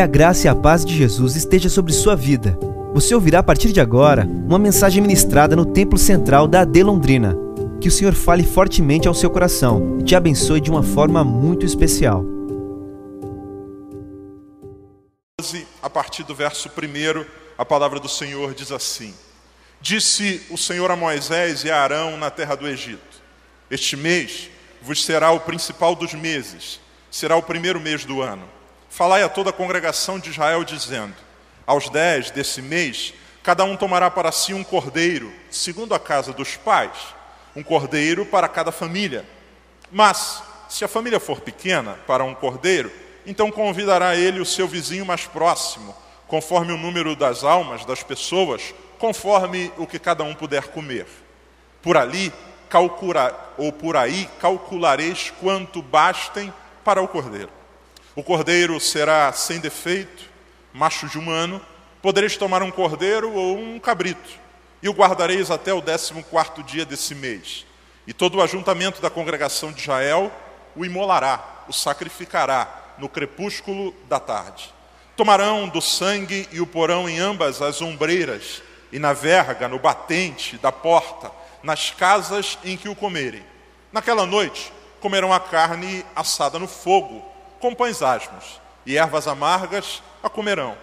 Que a graça e a paz de Jesus esteja sobre sua vida. Você ouvirá a partir de agora uma mensagem ministrada no Templo Central da AD Londrina. Que o Senhor fale fortemente ao seu coração e te abençoe de uma forma muito especial. A partir do verso 1, a palavra do Senhor diz assim: Disse o Senhor a Moisés e a Arão na terra do Egito: Este mês vos será o principal dos meses, será o primeiro mês do ano. Falai a toda a congregação de Israel, dizendo: Aos dez desse mês, cada um tomará para si um cordeiro, segundo a casa dos pais, um cordeiro para cada família. Mas, se a família for pequena, para um cordeiro, então convidará ele o seu vizinho mais próximo, conforme o número das almas das pessoas, conforme o que cada um puder comer. Por ali, calcula, ou por aí, calculareis quanto bastem para o cordeiro. O cordeiro será sem defeito, macho de um ano. Podereis tomar um cordeiro ou um cabrito, e o guardareis até o décimo quarto dia desse mês. E todo o ajuntamento da congregação de Israel o imolará, o sacrificará no crepúsculo da tarde. Tomarão do sangue e o porão em ambas as ombreiras, e na verga, no batente da porta, nas casas em que o comerem. Naquela noite comerão a carne assada no fogo, com pães asmos, e ervas amargas a comerão.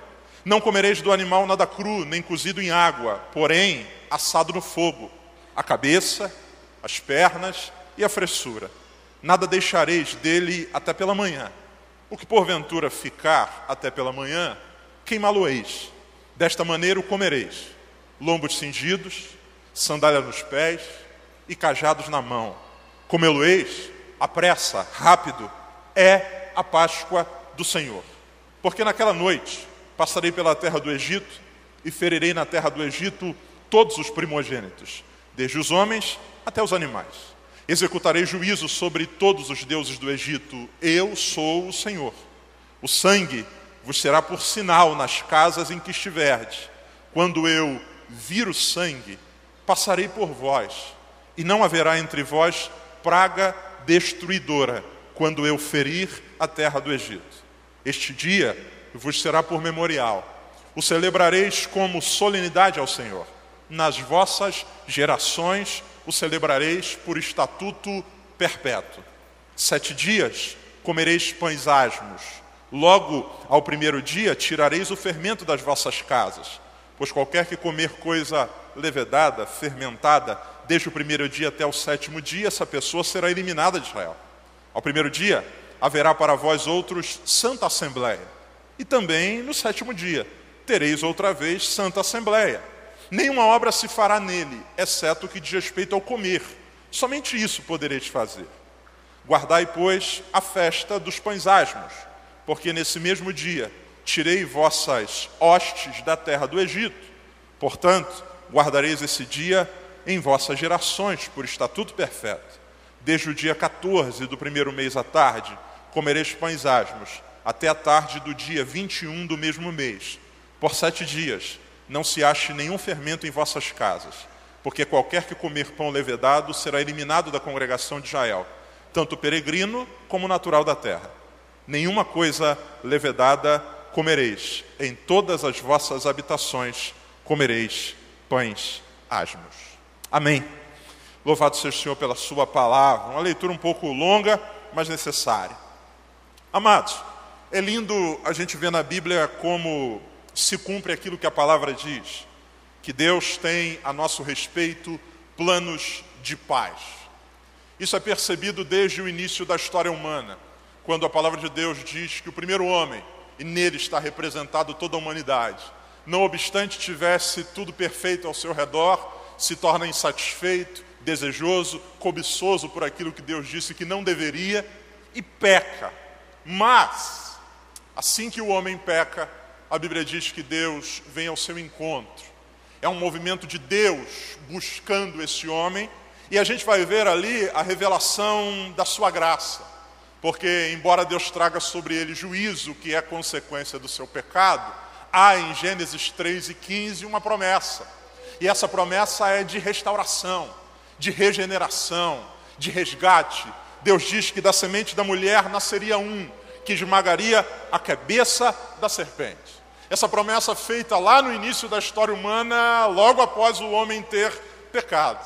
Não comereis do animal nada cru, nem cozido em água, porém assado no fogo, a cabeça, as pernas e a fressura. Nada deixareis dele até pela manhã. O que porventura ficar até pela manhã, queimá-lo-eis. Desta maneira o comereis: lombos cingidos, sandália nos pés e cajados na mão. Comê-lo-eis, a pressa, rápido, é a Páscoa do Senhor. Porque naquela noite passarei pela terra do Egito e ferirei na terra do Egito todos os primogênitos, desde os homens até os animais. Executarei juízo sobre todos os deuses do Egito. Eu sou o Senhor. O sangue vos será por sinal nas casas em que estiverdes. Quando eu vir o sangue, passarei por vós, e não haverá entre vós praga destruidora quando eu ferir a terra do Egito. Este dia vos será por memorial. O celebrareis como solenidade ao Senhor. Nas vossas gerações o celebrareis por estatuto perpétuo. Sete dias comereis pães asmos. Logo ao primeiro dia tirareis o fermento das vossas casas, pois qualquer que comer coisa levedada, fermentada, desde o primeiro dia até o sétimo dia, essa pessoa será eliminada de Israel. Ao primeiro dia, haverá para vós outros santa assembleia. E também no sétimo dia, tereis outra vez santa assembleia. Nenhuma obra se fará nele, exceto o que diz respeito ao comer. Somente isso podereis fazer. Guardai, pois, a festa dos pães asmos, porque nesse mesmo dia tirei vossas hostes da terra do Egito. Portanto, guardareis esse dia em vossas gerações, por estatuto perfeito. Desde o dia 14 do primeiro mês à tarde, comereis pães asmos, até a tarde do dia 21 do mesmo mês. Por sete dias não se ache nenhum fermento em vossas casas, porque qualquer que comer pão levedado será eliminado da congregação de Israel, tanto peregrino como natural da terra. Nenhuma coisa levedada comereis, em todas as vossas habitações comereis pães asmos. Amém. Louvado seja o Senhor pela Sua palavra. Uma leitura um pouco longa, mas necessária. Amados, é lindo a gente ver na Bíblia como se cumpre aquilo que a palavra diz: que Deus tem a nosso respeito planos de paz. Isso é percebido desde o início da história humana, quando a palavra de Deus diz que o primeiro homem, e nele está representado toda a humanidade, não obstante tivesse tudo perfeito ao seu redor, se torna insatisfeito, desejoso, cobiçoso por aquilo que Deus disse que não deveria e peca. Mas, assim que o homem peca, a Bíblia diz que Deus vem ao seu encontro. É um movimento de Deus buscando esse homem, e a gente vai ver ali a revelação da sua graça. Porque, embora Deus traga sobre ele juízo, que é consequência do seu pecado, há em Gênesis 3 e 15 uma promessa. E essa promessa é de restauração de regeneração, de resgate. Deus diz que da semente da mulher nasceria um, que esmagaria a cabeça da serpente. Essa promessa feita lá no início da história humana, logo após o homem ter pecado.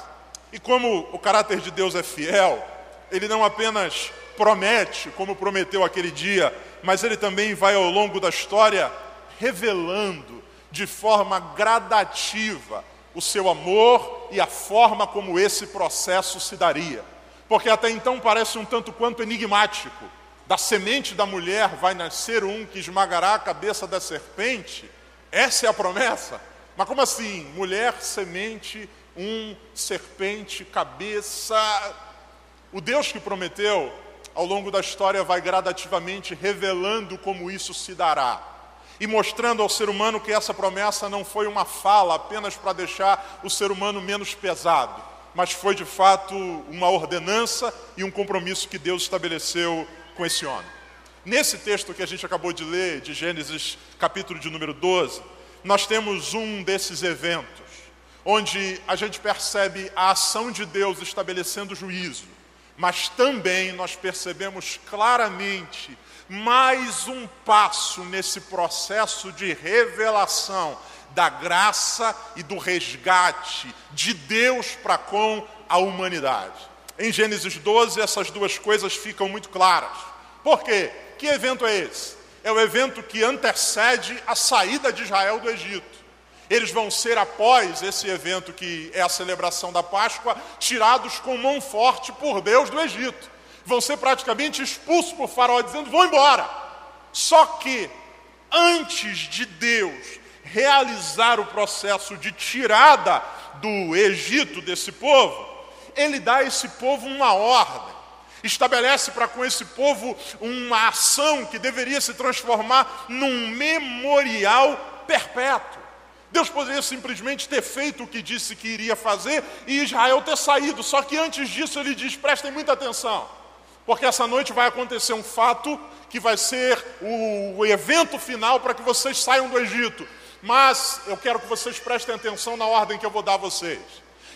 E como o caráter de Deus é fiel, ele não apenas promete, como prometeu aquele dia, mas ele também vai ao longo da história revelando de forma gradativa o seu amor e a forma como esse processo se daria. Porque até então parece um tanto quanto enigmático. Da semente da mulher vai nascer um que esmagará a cabeça da serpente. Essa é a promessa. Mas como assim? Mulher, semente, um, serpente, cabeça. O Deus que prometeu, ao longo da história, vai gradativamente revelando como isso se dará e mostrando ao ser humano que essa promessa não foi uma fala apenas para deixar o ser humano menos pesado, mas foi de fato uma ordenança e um compromisso que Deus estabeleceu com esse homem. Nesse texto que a gente acabou de ler, de Gênesis, capítulo de número 12, nós temos um desses eventos, onde a gente percebe a ação de Deus estabelecendo juízo, mas também nós percebemos claramente mais um passo nesse processo de revelação da graça e do resgate de Deus para com a humanidade. Em Gênesis 12, essas duas coisas ficam muito claras. Por quê? Que evento é esse? É o evento que antecede a saída de Israel do Egito. Eles vão ser, após esse evento que é a celebração da Páscoa, tirados com mão forte por Deus do Egito vão ser praticamente expulsos por Faraó, dizendo: vão embora. Só que, antes de Deus realizar o processo de tirada do Egito desse povo, ele dá a esse povo uma ordem, estabelece para com esse povo uma ação que deveria se transformar num memorial perpétuo. Deus poderia simplesmente ter feito o que disse que iria fazer e Israel ter saído, só que antes disso ele diz: prestem muita atenção. Porque essa noite vai acontecer um fato que vai ser o, evento final para que vocês saiam do Egito. Mas eu quero que vocês prestem atenção na ordem que eu vou dar a vocês.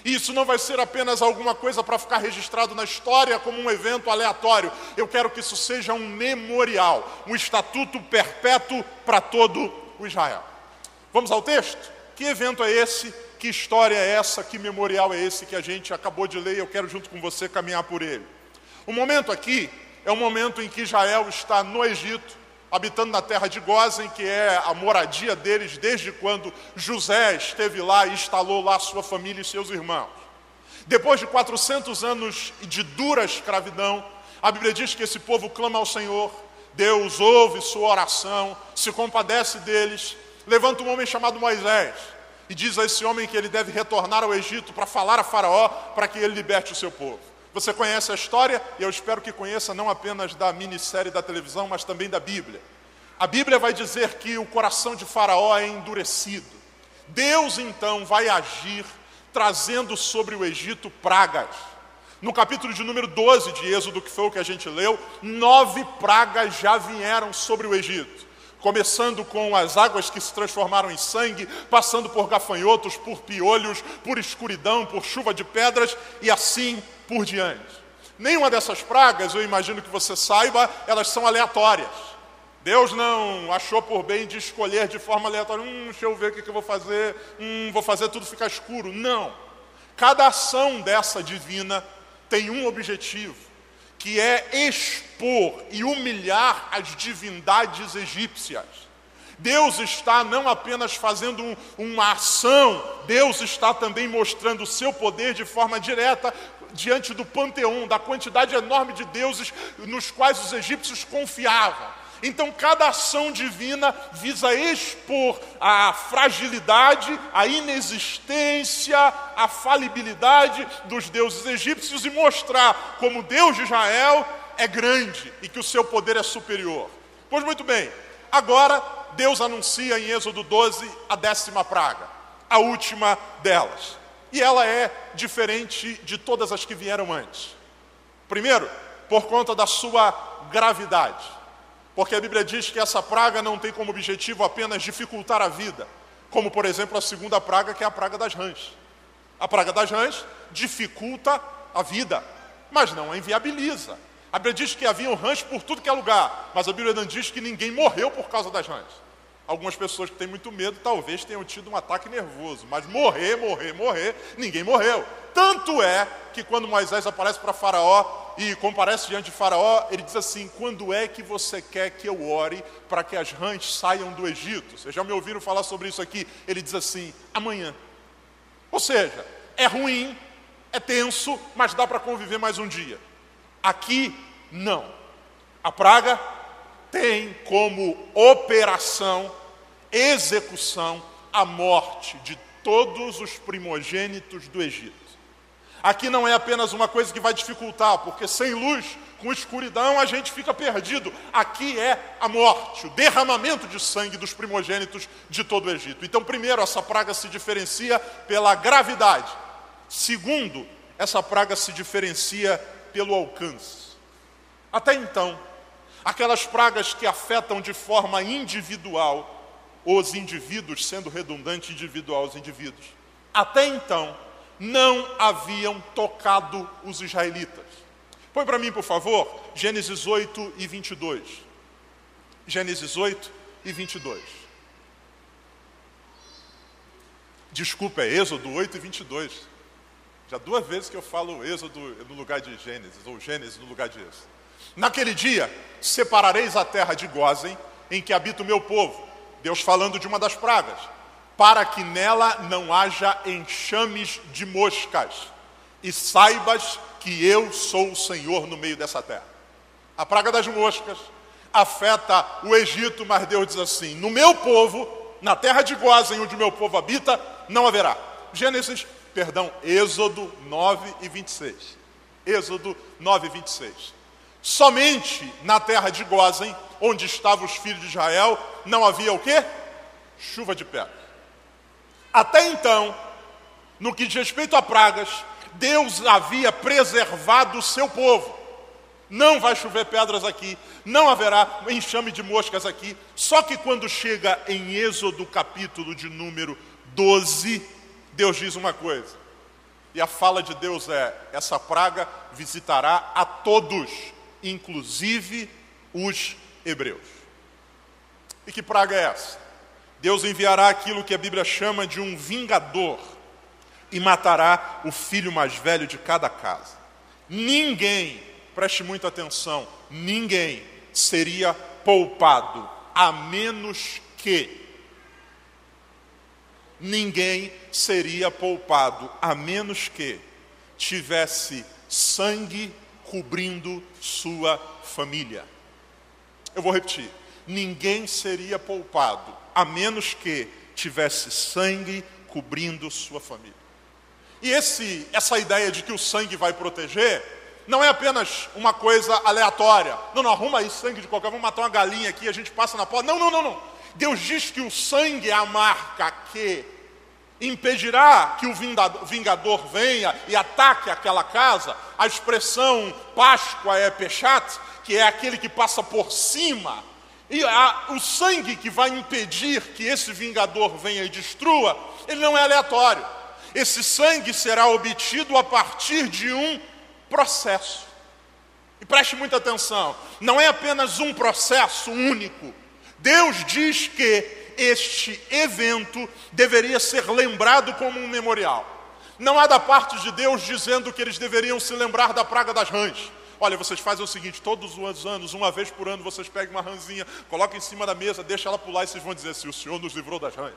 E isso não vai ser apenas alguma coisa para ficar registrado na história como um evento aleatório. Eu quero que isso seja um memorial, um estatuto perpétuo para todo o Israel. Vamos ao texto? Que evento é esse? Que história é essa? Que memorial é esse que a gente acabou de ler eu quero junto com você caminhar por ele? O momento aqui é o momento em que Israel está no Egito, habitando na terra de Gozen, que é a moradia deles desde quando José esteve lá e instalou lá sua família e seus irmãos. Depois de 400 anos de dura escravidão, a Bíblia diz que esse povo clama ao Senhor, Deus ouve sua oração, se compadece deles, levanta um homem chamado Moisés e diz a esse homem que ele deve retornar ao Egito para falar a Faraó para que ele liberte o seu povo. Você conhece a história e eu espero que conheça não apenas da minissérie da televisão, mas também da Bíblia. A Bíblia vai dizer que o coração de Faraó é endurecido. Deus então vai agir trazendo sobre o Egito pragas. No capítulo de número 12 de Êxodo, que foi o que a gente leu, nove pragas já vieram sobre o Egito. Começando com as águas que se transformaram em sangue, passando por gafanhotos, por piolhos, por escuridão, por chuva de pedras e assim por diante. Nenhuma dessas pragas, eu imagino que você saiba, elas são aleatórias. Deus não achou por bem de escolher de forma aleatória, hum, deixa eu ver o que, eu vou fazer, hum, vou fazer tudo ficar escuro. Não. Cada ação dessa divina tem um objetivo, que é expor e humilhar as divindades egípcias. Deus está não apenas fazendo um, uma ação, Deus está também mostrando o seu poder de forma direta diante do panteão, da quantidade enorme de deuses nos quais os egípcios confiavam. Então, cada ação divina visa expor a fragilidade, a inexistência, a falibilidade dos deuses egípcios e mostrar como Deus de Israel é grande e que o seu poder é superior. Pois muito bem, agora Deus anuncia em Êxodo 12 a décima praga, a última delas e ela é diferente de todas as que vieram antes. Primeiro, por conta da sua gravidade, porque a Bíblia diz que essa praga não tem como objetivo apenas dificultar a vida, como por exemplo a segunda praga, que é a praga das rãs. A praga das rãs dificulta a vida, mas não a inviabiliza. A Bíblia diz que havia um rãs por tudo que é lugar, mas a Bíblia não diz que ninguém morreu por causa das rãs. Algumas pessoas que têm muito medo talvez tenham tido um ataque nervoso, mas morrer, morrer, morrer, ninguém morreu. Tanto é que quando Moisés aparece para Faraó e comparece diante de Faraó, ele diz assim: Quando é que você quer que eu ore para que as rãs saiam do Egito? Vocês já me ouviram falar sobre isso aqui? Ele diz assim: Amanhã. Ou seja, é ruim, é tenso, mas dá para conviver mais um dia. Aqui, não. A praga tem como operação, execução, a morte de todos os primogênitos do Egito. Aqui não é apenas uma coisa que vai dificultar, porque sem luz, com escuridão, a gente fica perdido. Aqui é a morte, o derramamento de sangue dos primogênitos de todo o Egito. Então, primeiro, essa praga se diferencia pela gravidade. Segundo, essa praga se diferencia pelo alcance. Até então, aquelas pragas que afetam de forma individual os indivíduos, sendo redundante individual os indivíduos, até então não haviam tocado os israelitas. Põe para mim, por favor, Gênesis 8 e 22. Gênesis 8 e 22. Desculpa, é Êxodo 8 e 22. Já duas vezes que eu falo Êxodo no lugar de Gênesis, ou Gênesis no lugar de Êxodo. Naquele dia, separareis a terra de Gozem, em que habita o meu povo. Deus falando de uma das pragas. Para que nela não haja enxames de moscas. E saibas que eu sou o Senhor no meio dessa terra. A praga das moscas afeta o Egito, mas Deus diz assim: No meu povo, na terra de Gozem, onde o meu povo habita, não haverá. Gênesis, perdão, Êxodo 9 e 26. Êxodo 9 e 26. Somente na terra de Gozem, onde estavam os filhos de Israel, não havia o quê? Chuva de pedra. Até então, no que diz respeito a pragas, Deus havia preservado o seu povo. Não vai chover pedras aqui, não haverá enxame de moscas aqui. Só que quando chega em Êxodo capítulo de número 12, Deus diz uma coisa. E a fala de Deus é: essa praga visitará a todos inclusive os hebreus. E que praga é essa? Deus enviará aquilo que a Bíblia chama de um vingador e matará o filho mais velho de cada casa. Ninguém, preste muita atenção, ninguém seria poupado, a menos que ninguém seria poupado, a menos que tivesse sangue cobrindo sua família. Eu vou repetir: ninguém seria poupado, a menos que tivesse sangue cobrindo sua família. E esse, essa ideia de que o sangue vai proteger não é apenas uma coisa aleatória. Não, não, arruma aí sangue de qualquer, vamos matar uma galinha aqui, a gente passa na porta. Não, não, não, não. Deus diz que o sangue é a marca que impedirá que o vingador venha e ataque aquela casa. A expressão Páscoa é pechat, que é aquele que passa por cima. E a, o sangue que vai impedir que esse vingador venha e destrua, ele não é aleatório. Esse sangue será obtido a partir de um processo. E preste muita atenção, não é apenas um processo único. Deus diz que este evento deveria ser lembrado como um memorial. Não há da parte de Deus dizendo que eles deveriam se lembrar da praga das rãs. Olha, vocês fazem o seguinte: todos os anos, uma vez por ano, vocês pegam uma rãzinha, colocam em cima da mesa, deixam ela pular e vocês vão dizer assim: o Senhor nos livrou das rãs.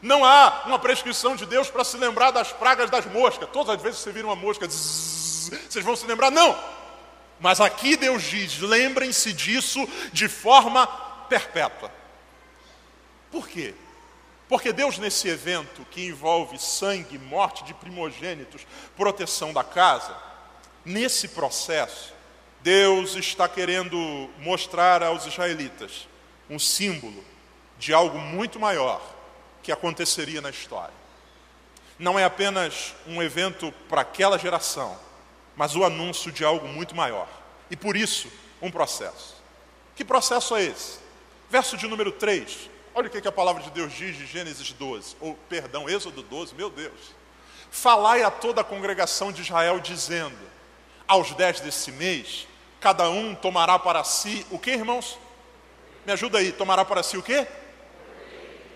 Não há uma prescrição de Deus para se lembrar das pragas das moscas. Todas as vezes que você vira uma mosca, zzz, vocês vão se lembrar? Não. Mas aqui Deus diz: lembrem-se disso de forma perpétua. Por quê? Porque Deus, nesse evento que envolve sangue, morte de primogênitos, proteção da casa, nesse processo, Deus está querendo mostrar aos israelitas um símbolo de algo muito maior que aconteceria na história. Não é apenas um evento para aquela geração, mas o anúncio de algo muito maior. E por isso, um processo. Que processo é esse? Verso de número 3 Olha o que a palavra de Deus diz de Gênesis 12, ou perdão, Êxodo 12, meu Deus. Falai a toda a congregação de Israel, dizendo: aos dez desse mês, cada um tomará para si o que, irmãos? Me ajuda aí, tomará para si o quê?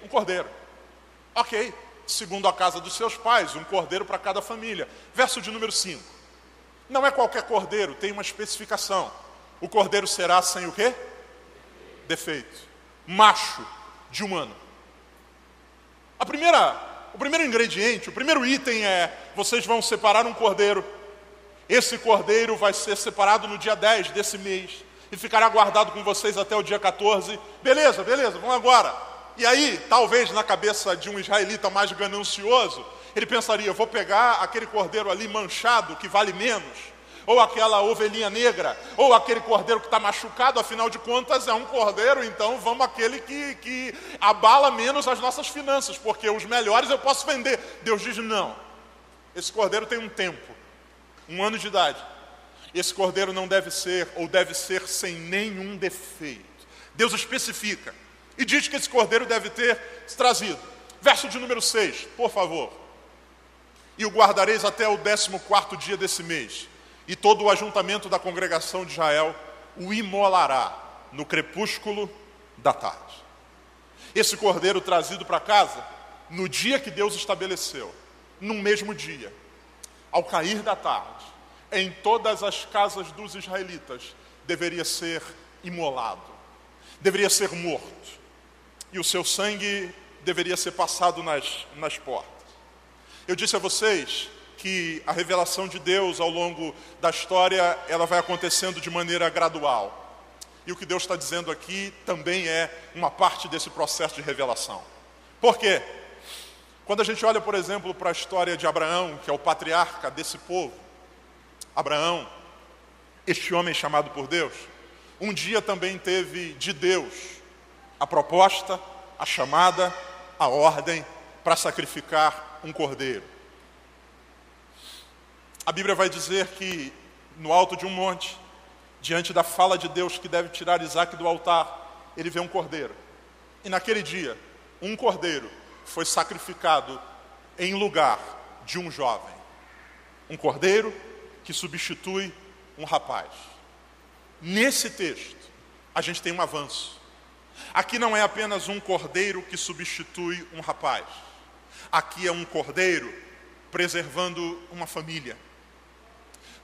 Um cordeiro. Ok, segundo a casa dos seus pais, um cordeiro para cada família. Verso de número 5. Não é qualquer cordeiro, tem uma especificação. O cordeiro será sem o quê? Defeito. Macho de um ano. A primeira, o primeiro ingrediente, o primeiro item é: vocês vão separar um cordeiro. Esse cordeiro vai ser separado no dia 10 desse mês e ficará guardado com vocês até o dia 14. Beleza, beleza, vamos agora. E aí, talvez na cabeça de um israelita mais ganancioso, ele pensaria: vou pegar aquele cordeiro ali manchado, que vale menos, ou aquela ovelhinha negra, ou aquele cordeiro que está machucado, afinal de contas é um cordeiro, então vamos aquele que, que abala menos as nossas finanças, porque os melhores eu posso vender. Deus diz: não, esse cordeiro tem um tempo, um ano de idade. Esse cordeiro não deve ser, ou deve ser sem nenhum defeito. Deus especifica. E diz que esse cordeiro deve ter trazido. Verso de número 6, por favor. E o guardareis até o décimo quarto dia desse mês. E todo o ajuntamento da congregação de Israel o imolará no crepúsculo da tarde. Esse cordeiro trazido para casa, no dia que Deus estabeleceu, no mesmo dia, ao cair da tarde, em todas as casas dos israelitas, deveria ser imolado, deveria ser morto e o seu sangue deveria ser passado nas, nas portas. Eu disse a vocês que a revelação de Deus ao longo da história ela vai acontecendo de maneira gradual. E o que Deus está dizendo aqui também é uma parte desse processo de revelação. Por quê? Quando a gente olha, por exemplo, para a história de Abraão, que é o patriarca desse povo, Abraão, este homem chamado por Deus, um dia também teve de Deus a proposta, a chamada, a ordem para sacrificar um cordeiro. A Bíblia vai dizer que no alto de um monte, diante da fala de Deus que deve tirar Isaac do altar, ele vê um cordeiro. E naquele dia, um cordeiro foi sacrificado em lugar de um jovem. Um cordeiro que substitui um rapaz. Nesse texto, a gente tem um avanço. Aqui não é apenas um cordeiro que substitui um rapaz. Aqui é um cordeiro preservando uma família.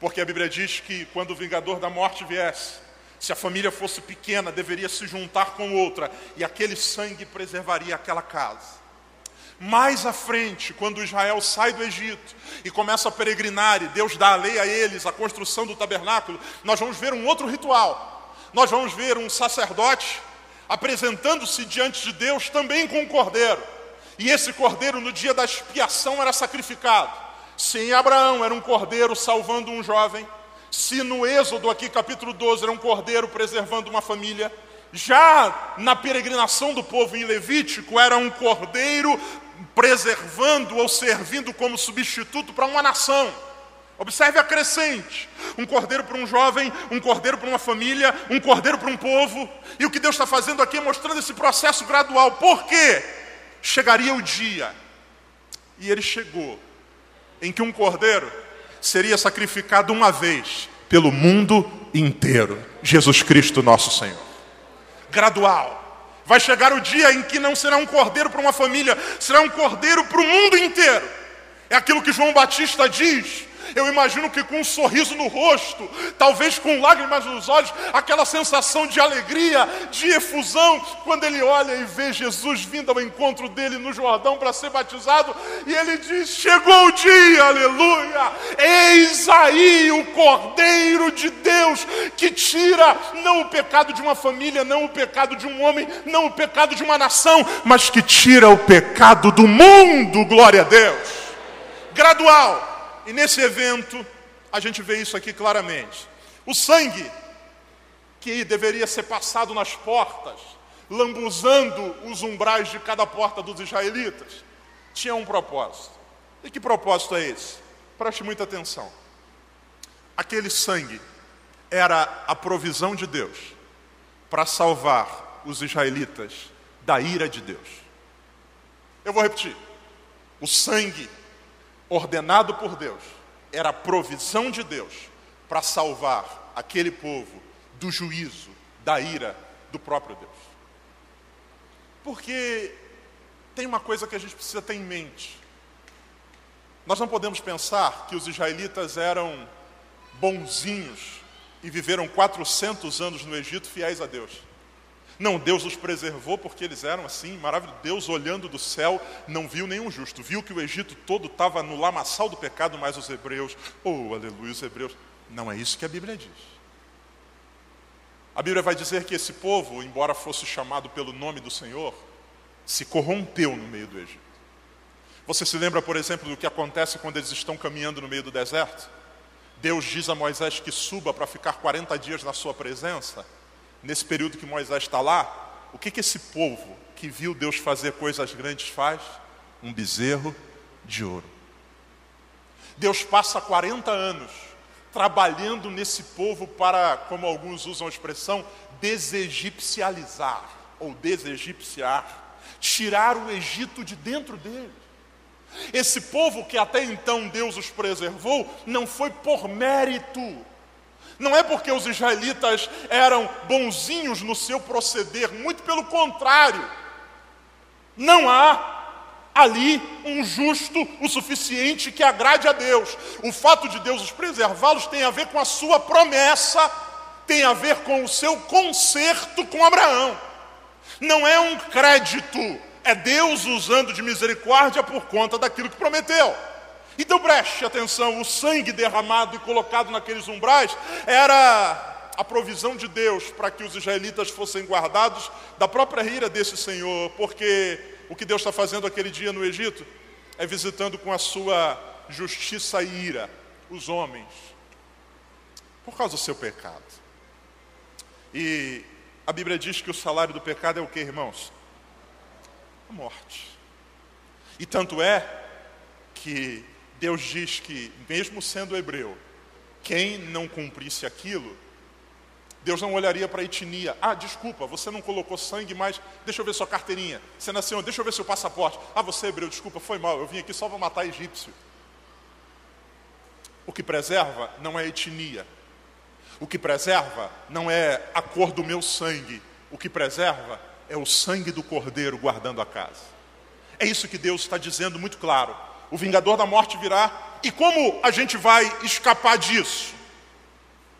Porque a Bíblia diz que quando o vingador da morte viesse, se a família fosse pequena, deveria se juntar com outra, e aquele sangue preservaria aquela casa. Mais à frente, quando Israel sai do Egito e começa a peregrinar, e Deus dá a lei a eles, a construção do tabernáculo, nós vamos ver um outro ritual. Nós vamos ver um sacerdote apresentando-se diante de Deus também com um cordeiro. E esse cordeiro, no dia da expiação, era sacrificado. Se em Abraão era um cordeiro salvando um jovem, se no Êxodo, aqui capítulo 12, era um cordeiro preservando uma família, já na peregrinação do povo em Levítico, era um cordeiro preservando ou servindo como substituto para uma nação. Observe a crescente: um cordeiro para um jovem, um cordeiro para uma família, um cordeiro para um povo. E o que Deus está fazendo aqui é mostrando esse processo gradual. Por quê? Chegaria o dia, e ele chegou, em que um cordeiro seria sacrificado uma vez pelo mundo inteiro Jesus Cristo, nosso Senhor. Gradual. Vai chegar o dia em que não será um cordeiro para uma família, será um cordeiro para o mundo inteiro. É aquilo que João Batista diz eu imagino que com um sorriso no rosto, talvez com lágrimas nos olhos, aquela sensação de alegria, de efusão, quando ele olha e vê Jesus vindo ao encontro dele no Jordão para ser batizado, e ele diz: Chegou o dia, aleluia! Eis aí o Cordeiro de Deus que tira não o pecado de uma família, não o pecado de um homem, não o pecado de uma nação, mas que tira o pecado do mundo, glória a Deus. Gradual e nesse evento, a gente vê isso aqui claramente. O sangue que deveria ser passado nas portas, lambuzando os umbrais de cada porta dos israelitas, tinha um propósito. E que propósito é esse? Preste muita atenção. Aquele sangue era a provisão de Deus para salvar os israelitas da ira de Deus. Eu vou repetir. O sangue ordenado por Deus, era a provisão de Deus para salvar aquele povo do juízo, da ira do próprio Deus. Porque tem uma coisa que a gente precisa ter em mente. Nós não podemos pensar que os israelitas eram bonzinhos e viveram 400 anos no Egito fiéis a Deus. Não, Deus os preservou porque eles eram assim, maravilhoso. Deus olhando do céu não viu nenhum justo, viu que o Egito todo estava no lamaçal do pecado, mas os hebreus, oh, aleluia, os hebreus. Não é isso que a Bíblia diz. A Bíblia vai dizer que esse povo, embora fosse chamado pelo nome do Senhor, se corrompeu no meio do Egito. Você se lembra, por exemplo, do que acontece quando eles estão caminhando no meio do deserto? Deus diz a Moisés que suba para ficar 40 dias na sua presença. Nesse período que Moisés está lá, o que, que esse povo que viu Deus fazer coisas grandes faz? Um bezerro de ouro. Deus passa 40 anos trabalhando nesse povo para, como alguns usam a expressão, desegipcializar ou desegipciar, tirar o Egito de dentro dele. Esse povo que até então Deus os preservou, não foi por mérito. Não é porque os israelitas eram bonzinhos no seu proceder, muito pelo contrário. Não há ali um justo o suficiente que agrade a Deus. O fato de Deus os preservá-los tem a ver com a sua promessa, tem a ver com o seu conserto com Abraão. Não é um crédito é Deus usando de misericórdia por conta daquilo que prometeu. Então preste atenção: o sangue derramado e colocado naqueles umbrais era a provisão de Deus para que os israelitas fossem guardados da própria ira desse Senhor, porque o que Deus está fazendo aquele dia no Egito é visitando com a sua justiça e ira os homens, por causa do seu pecado. E a Bíblia diz que o salário do pecado é o que, irmãos? a morte. E tanto é que Deus diz que, mesmo sendo hebreu, quem não cumprisse aquilo, Deus não olharia para a etnia. Ah, desculpa, você não colocou sangue, mas deixa eu ver sua carteirinha. Você nasceu, deixa eu ver seu passaporte. Ah, você é hebreu, desculpa, foi mal, eu vim aqui só para matar egípcio. O que preserva não é etnia. O que preserva não é a cor do meu sangue. O que preserva é o sangue do cordeiro guardando a casa. É isso que Deus está dizendo muito claro. O vingador da morte virá. E como a gente vai escapar disso?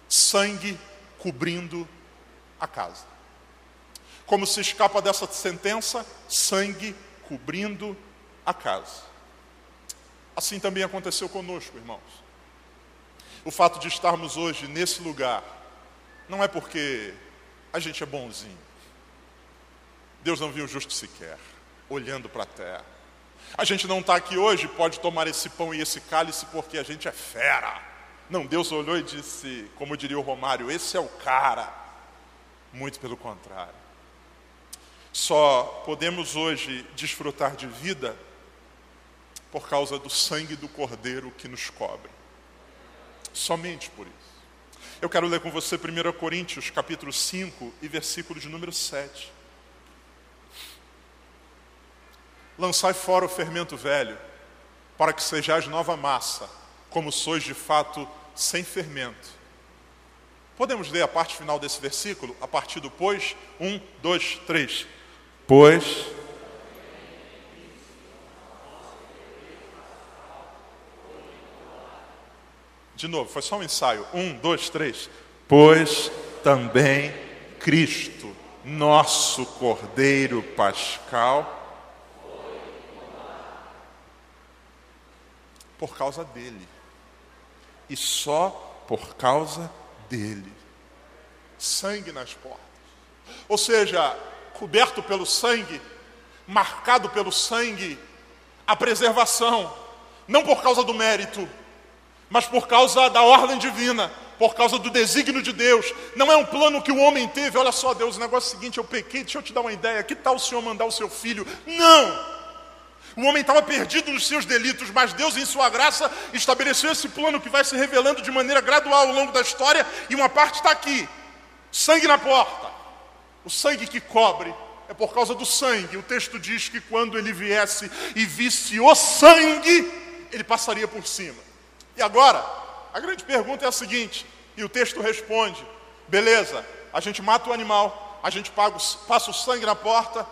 Sangue cobrindo a casa. Como se escapa dessa sentença? Sangue cobrindo a casa. Assim também aconteceu conosco, irmãos. O fato de estarmos hoje nesse lugar não é porque a gente é bonzinho. Deus não viu justo sequer, olhando para a terra. A gente não está aqui hoje, pode tomar esse pão e esse cálice porque a gente é fera. Não, Deus olhou e disse, como diria o Romário, esse é o cara. Muito pelo contrário. Só podemos hoje desfrutar de vida por causa do sangue do Cordeiro que nos cobre. Somente por isso. Eu quero ler com você 1 Coríntios capítulo 5 e versículo de número 7. Lançai fora o fermento velho, para que sejais nova massa, como sois de fato sem fermento. Podemos ler a parte final desse versículo, a partir do pois? Um, dois, três. Pois. De novo, foi só um ensaio. Um, dois, três. Pois também Cristo, nosso Cordeiro Pascal, por causa dele. E só por causa dele. Sangue nas portas. Ou seja, coberto pelo sangue, marcado pelo sangue, a preservação, não por causa do mérito, mas por causa da ordem divina, por causa do desígnio de Deus. Não é um plano que o homem teve. Olha só, Deus, o negócio é o seguinte: eu pequei, deixa eu te dar uma ideia. Que tal o Senhor mandar o seu filho? Não! O homem estava perdido nos seus delitos, mas Deus, em sua graça, estabeleceu esse plano que vai se revelando de maneira gradual ao longo da história, e uma parte está aqui: sangue na porta. O sangue que cobre é por causa do sangue. O texto diz que quando ele viesse e visse o sangue, ele passaria por cima. E agora, a grande pergunta é a seguinte: E o texto responde: beleza, a gente mata o animal, a gente paga, passa o sangue na porta,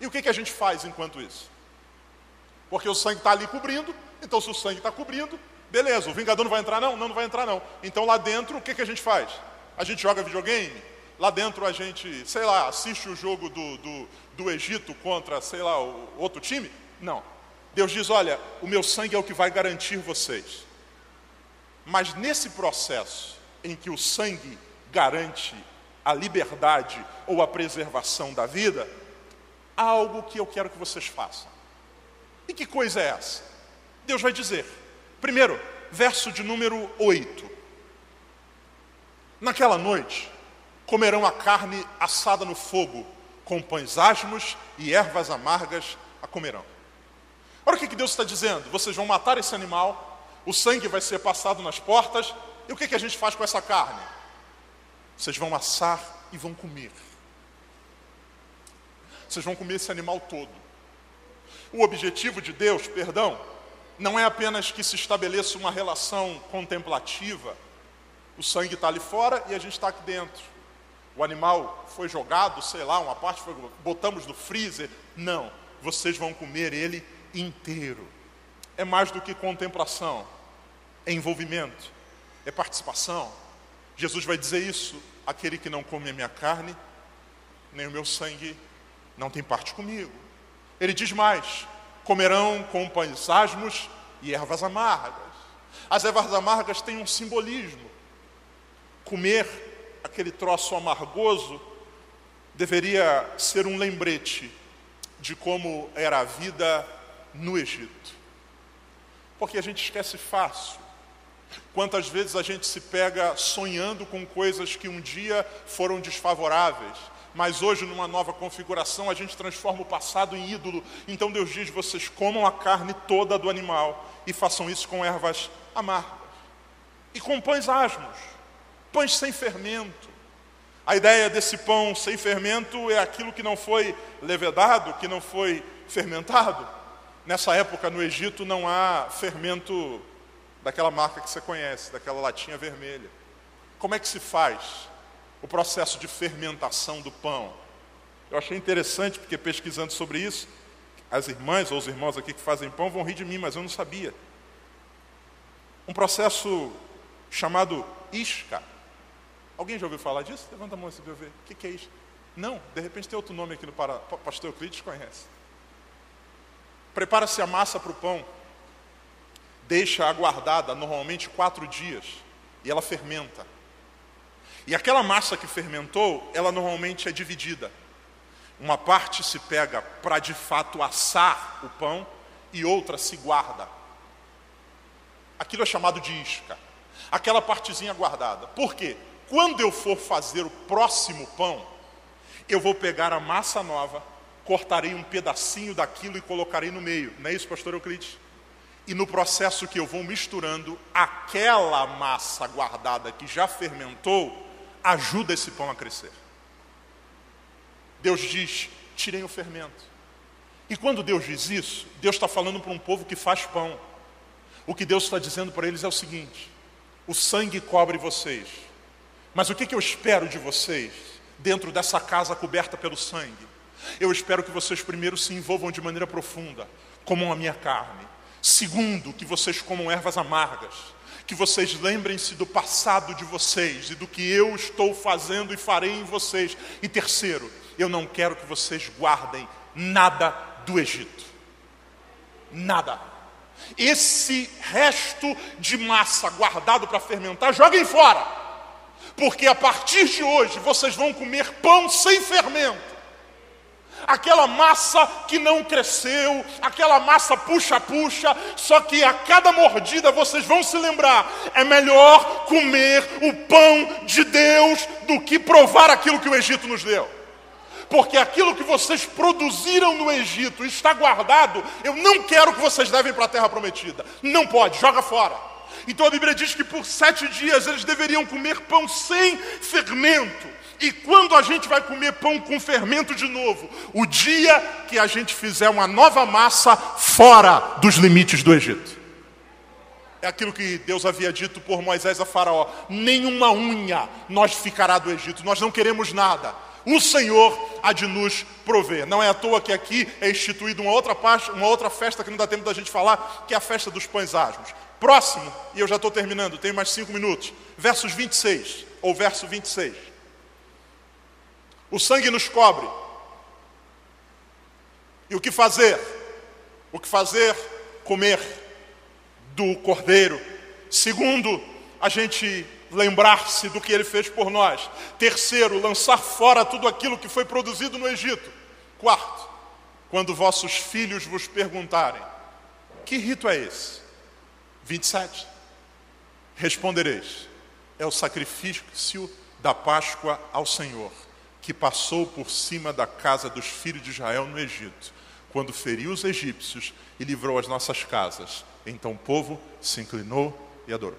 e o que, que a gente faz enquanto isso? Porque o sangue está ali cobrindo, então se o sangue está cobrindo, beleza, o vingador não vai entrar não? Não, não vai entrar não. Então lá dentro, o que, que a gente faz? A gente joga videogame? Lá dentro a gente, sei lá, assiste o jogo do, do, do Egito contra, sei lá, o outro time? Não. Deus diz: olha, o meu sangue é o que vai garantir vocês. Mas nesse processo em que o sangue garante a liberdade ou a preservação da vida, há algo que eu quero que vocês façam. E que coisa é essa? Deus vai dizer. Primeiro, verso de número 8. Naquela noite, comerão a carne assada no fogo, com pães asmos e ervas amargas a comerão. Olha o que Deus está dizendo: vocês vão matar esse animal, o sangue vai ser passado nas portas, e o que a gente faz com essa carne? Vocês vão assar e vão comer. Vocês vão comer esse animal todo. O objetivo de Deus, perdão, não é apenas que se estabeleça uma relação contemplativa. O sangue está ali fora e a gente está aqui dentro. O animal foi jogado, sei lá, uma parte foi, botamos no freezer. Não, vocês vão comer ele inteiro. É mais do que contemplação, é envolvimento, é participação. Jesus vai dizer isso: aquele que não come a minha carne, nem o meu sangue, não tem parte comigo. Ele diz mais: comerão com pães asmos e ervas amargas. As ervas amargas têm um simbolismo. Comer aquele troço amargoso deveria ser um lembrete de como era a vida no Egito. Porque a gente esquece fácil. Quantas vezes a gente se pega sonhando com coisas que um dia foram desfavoráveis, mas hoje, numa nova configuração, a gente transforma o passado em ídolo. Então Deus diz: vocês comam a carne toda do animal e façam isso com ervas amargas e com pães asmos, pães sem fermento. A ideia desse pão sem fermento é aquilo que não foi levedado, que não foi fermentado. Nessa época no Egito não há fermento daquela marca que você conhece, daquela latinha vermelha. Como é que se faz? O processo de fermentação do pão. Eu achei interessante, porque pesquisando sobre isso, as irmãs ou os irmãos aqui que fazem pão vão rir de mim, mas eu não sabia. Um processo chamado isca. Alguém já ouviu falar disso? Levanta a mão se eu ver. O que é isca? Não, de repente tem outro nome aqui no Pará. Pastor Euclides conhece. Prepara-se a massa para o pão. Deixa aguardada normalmente quatro dias. E ela fermenta. E aquela massa que fermentou, ela normalmente é dividida. Uma parte se pega para de fato assar o pão e outra se guarda. Aquilo é chamado de isca. Aquela partezinha guardada. Por quê? Quando eu for fazer o próximo pão, eu vou pegar a massa nova, cortarei um pedacinho daquilo e colocarei no meio. Não é isso, pastor Euclides? E no processo que eu vou misturando, aquela massa guardada que já fermentou, ajuda esse pão a crescer. Deus diz: tirem o fermento. E quando Deus diz isso, Deus está falando para um povo que faz pão. O que Deus está dizendo para eles é o seguinte: o sangue cobre vocês, mas o que, que eu espero de vocês dentro dessa casa coberta pelo sangue? Eu espero que vocês primeiro se envolvam de maneira profunda, comam a minha carne. Segundo, que vocês comam ervas amargas que vocês lembrem-se do passado de vocês e do que eu estou fazendo e farei em vocês. E terceiro, eu não quero que vocês guardem nada do Egito. Nada. Esse resto de massa guardado para fermentar, joguem fora. Porque a partir de hoje vocês vão comer pão sem fermento aquela massa que não cresceu, aquela massa puxa-puxa, só que a cada mordida vocês vão se lembrar: é melhor comer o pão de Deus do que provar aquilo que o Egito nos deu. Porque aquilo que vocês produziram no Egito está guardado, eu não quero que vocês levem para a terra prometida. Não pode, joga fora. Então a Bíblia diz que por sete dias eles deveriam comer pão sem fermento. E quando a gente vai comer pão com fermento de novo? O dia que a gente fizer uma nova massa fora dos limites do Egito. é aquilo que Deus havia dito por Moisés a Faraó: nenhuma unha nós ficará do Egito, nós não queremos nada. O Senhor há de nos prover. Não é à toa que aqui é instituída uma outra, parte, uma outra festa que não dá tempo da gente falar, que é a festa dos pães asmos. Próximo, e eu já estou terminando, tenho mais cinco minutos. Versos 26, ou verso 26. O sangue nos cobre. E o que fazer? O que fazer? Comer do cordeiro. Segundo, a gente lembrar-se do que ele fez por nós. Terceiro, lançar fora tudo aquilo que foi produzido no Egito. Quarto, quando vossos filhos vos perguntarem: Que rito é esse? 27. Respondereis: É o sacrifício da Páscoa ao Senhor, que passou por cima da casa dos filhos de Israel no Egito, quando feriu os egípcios e livrou as nossas casas então o povo se inclinou e adorou.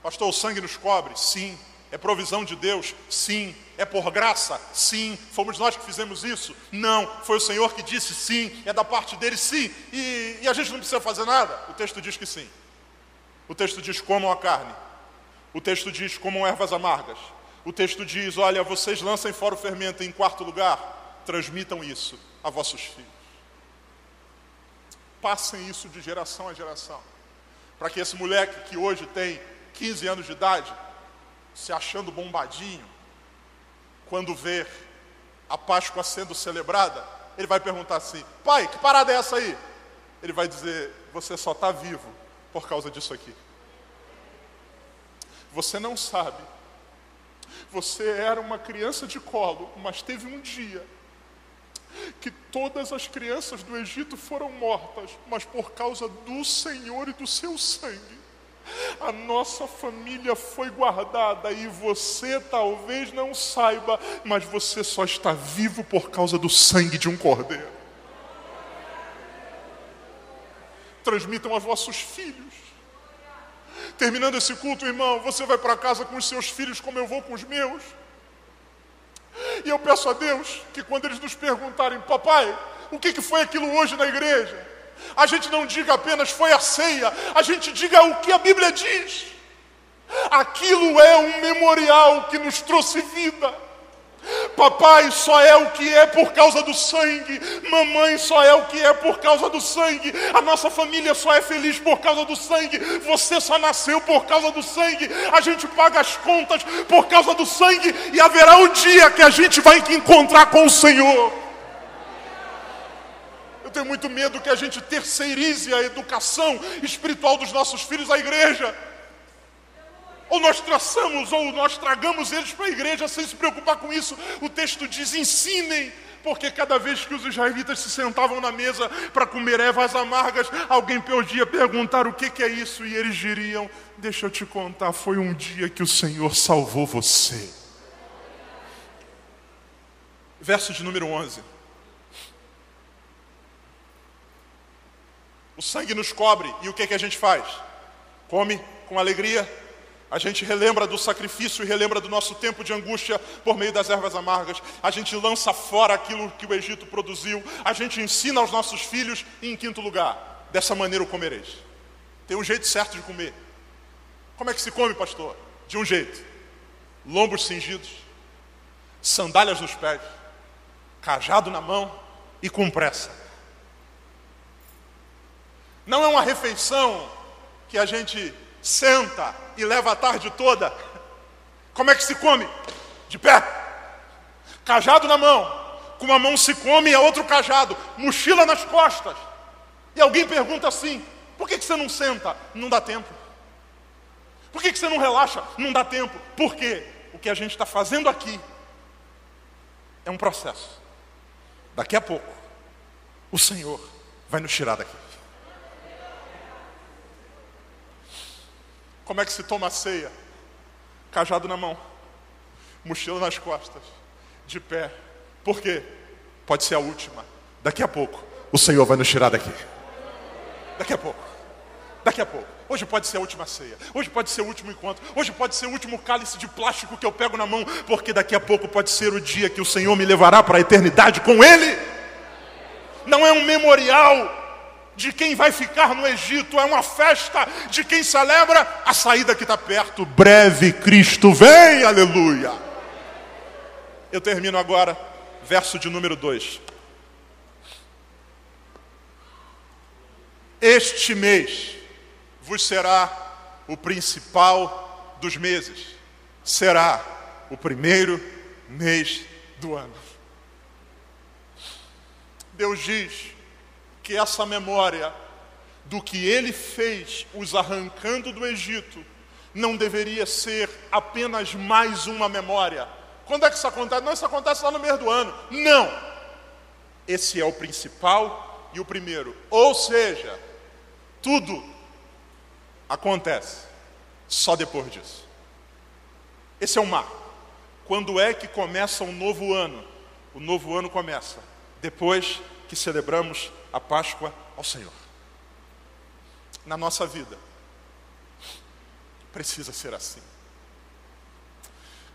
Pastor, o sangue nos cobre? Sim. É provisão de Deus? Sim. É por graça? Sim. Fomos nós que fizemos isso? Não. Foi o Senhor que disse sim. É da parte dele? Sim. E, e a gente não precisa fazer nada? O texto diz que sim. O texto diz: comam a carne. O texto diz: comam ervas amargas. O texto diz: olha, vocês lancem fora o fermento. Em quarto lugar, transmitam isso a vossos filhos passem isso de geração a geração. Para que esse moleque que hoje tem 15 anos de idade, se achando bombadinho, quando ver a Páscoa sendo celebrada, ele vai perguntar assim: pai, que parada é essa aí? Ele vai dizer: você só está vivo por causa disso aqui. Você não sabe. Você era uma criança de colo, mas teve um dia que todas as crianças do Egito foram mortas, mas por causa do Senhor e do seu sangue. A nossa família foi guardada e você talvez não saiba, mas você só está vivo por causa do sangue de um cordeiro. Transmitam aos vossos filhos. Terminando esse culto, irmão, você vai para casa com os seus filhos como eu vou com os meus. E eu peço a Deus que quando eles nos perguntarem, papai, o que foi aquilo hoje na igreja? A gente não diga apenas foi a ceia, a gente diga o que a Bíblia diz. Aquilo é um memorial que nos trouxe vida. Papai só é o que é por causa do sangue. Mamãe só é o que é por causa do sangue. A nossa família só é feliz por causa do sangue. Você só nasceu por causa do sangue. A gente paga as contas por causa do sangue. E haverá um dia que a gente vai encontrar com o Senhor. Eu tenho muito medo que a gente terceirize a educação espiritual dos nossos filhos à igreja. Ou nós traçamos, ou nós tragamos eles para a igreja sem se preocupar com isso. O texto diz: ensinem, porque cada vez que os israelitas se sentavam na mesa para comer ervas amargas, alguém podia perguntar o que, que é isso, e eles diriam: Deixa eu te contar, foi um dia que o Senhor salvou você. Verso de número 11. O sangue nos cobre, e o que, que a gente faz? Come com alegria a gente relembra do sacrifício e relembra do nosso tempo de angústia por meio das ervas amargas. A gente lança fora aquilo que o Egito produziu. A gente ensina aos nossos filhos. E em quinto lugar, dessa maneira o comereis. Tem um jeito certo de comer. Como é que se come, pastor? De um jeito: lombos cingidos, sandálias nos pés, cajado na mão e com pressa. Não é uma refeição que a gente senta e leva a tarde toda. Como é que se come? De pé. Cajado na mão. Com uma mão se come e a outro cajado. Mochila nas costas. E alguém pergunta assim: por que, que você não senta? Não dá tempo. Por que, que você não relaxa? Não dá tempo. Por quê? O que a gente está fazendo aqui é um processo. Daqui a pouco, o Senhor vai nos tirar daqui. Como é que se toma a ceia? Cajado na mão, mochila nas costas, de pé. Por quê? Pode ser a última. Daqui a pouco, o Senhor vai nos tirar daqui. Daqui a pouco. Daqui a pouco. Hoje pode ser a última ceia. Hoje pode ser o último encontro. Hoje pode ser o último cálice de plástico que eu pego na mão. Porque daqui a pouco pode ser o dia que o Senhor me levará para a eternidade com Ele. Não é um memorial de quem vai ficar no Egito, é uma festa de quem celebra a saída que está perto. Breve Cristo vem, aleluia. Eu termino agora, verso de número 2. Este mês vos será o principal dos meses, será o primeiro mês do ano. Deus diz que essa memória do que ele fez os arrancando do Egito não deveria ser apenas mais uma memória. Quando é que isso acontece? Não, isso acontece lá no meio do ano. Não! Esse é o principal e o primeiro. Ou seja, tudo acontece só depois disso. Esse é o marco. Quando é que começa um novo ano? O novo ano começa depois que celebramos a Páscoa ao Senhor. Na nossa vida, precisa ser assim.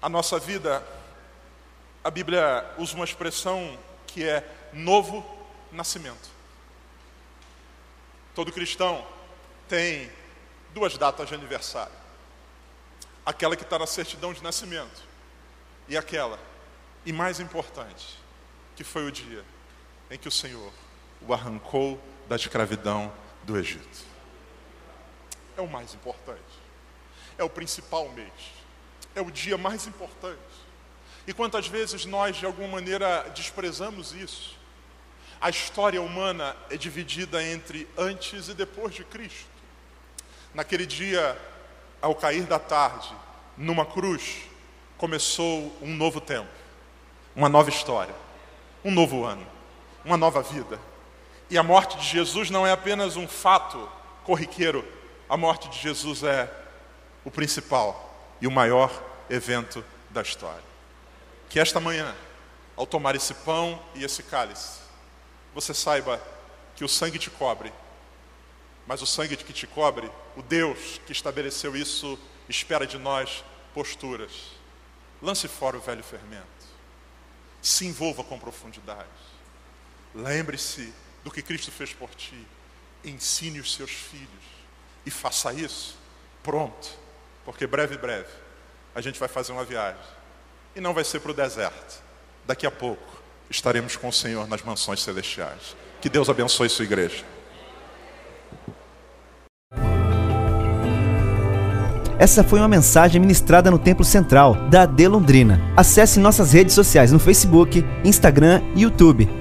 A nossa vida, a Bíblia usa uma expressão que é novo nascimento. Todo cristão tem duas datas de aniversário: aquela que está na certidão de nascimento e aquela, e mais importante, que foi o dia em que o Senhor o arrancou da escravidão do Egito. É o mais importante. É o principal mês. É o dia mais importante. E quantas vezes nós, de alguma maneira, desprezamos isso? A história humana é dividida entre antes e depois de Cristo. Naquele dia, ao cair da tarde, numa cruz, começou um novo tempo, uma nova história, um novo ano uma nova vida. E a morte de Jesus não é apenas um fato corriqueiro, a morte de Jesus é o principal e o maior evento da história. Que esta manhã, ao tomar esse pão e esse cálice, você saiba que o sangue te cobre, mas o sangue que te cobre, o Deus que estabeleceu isso, espera de nós posturas. Lance fora o velho fermento. Se envolva com profundidade. Lembre-se do que Cristo fez por ti. Ensine os seus filhos. E faça isso pronto. Porque breve, breve, a gente vai fazer uma viagem. E não vai ser para o deserto. Daqui a pouco estaremos com o Senhor nas mansões celestiais. Que Deus abençoe sua igreja. Essa foi uma mensagem ministrada no Templo Central da AD Londrina. Acesse nossas redes sociais no Facebook, Instagram e YouTube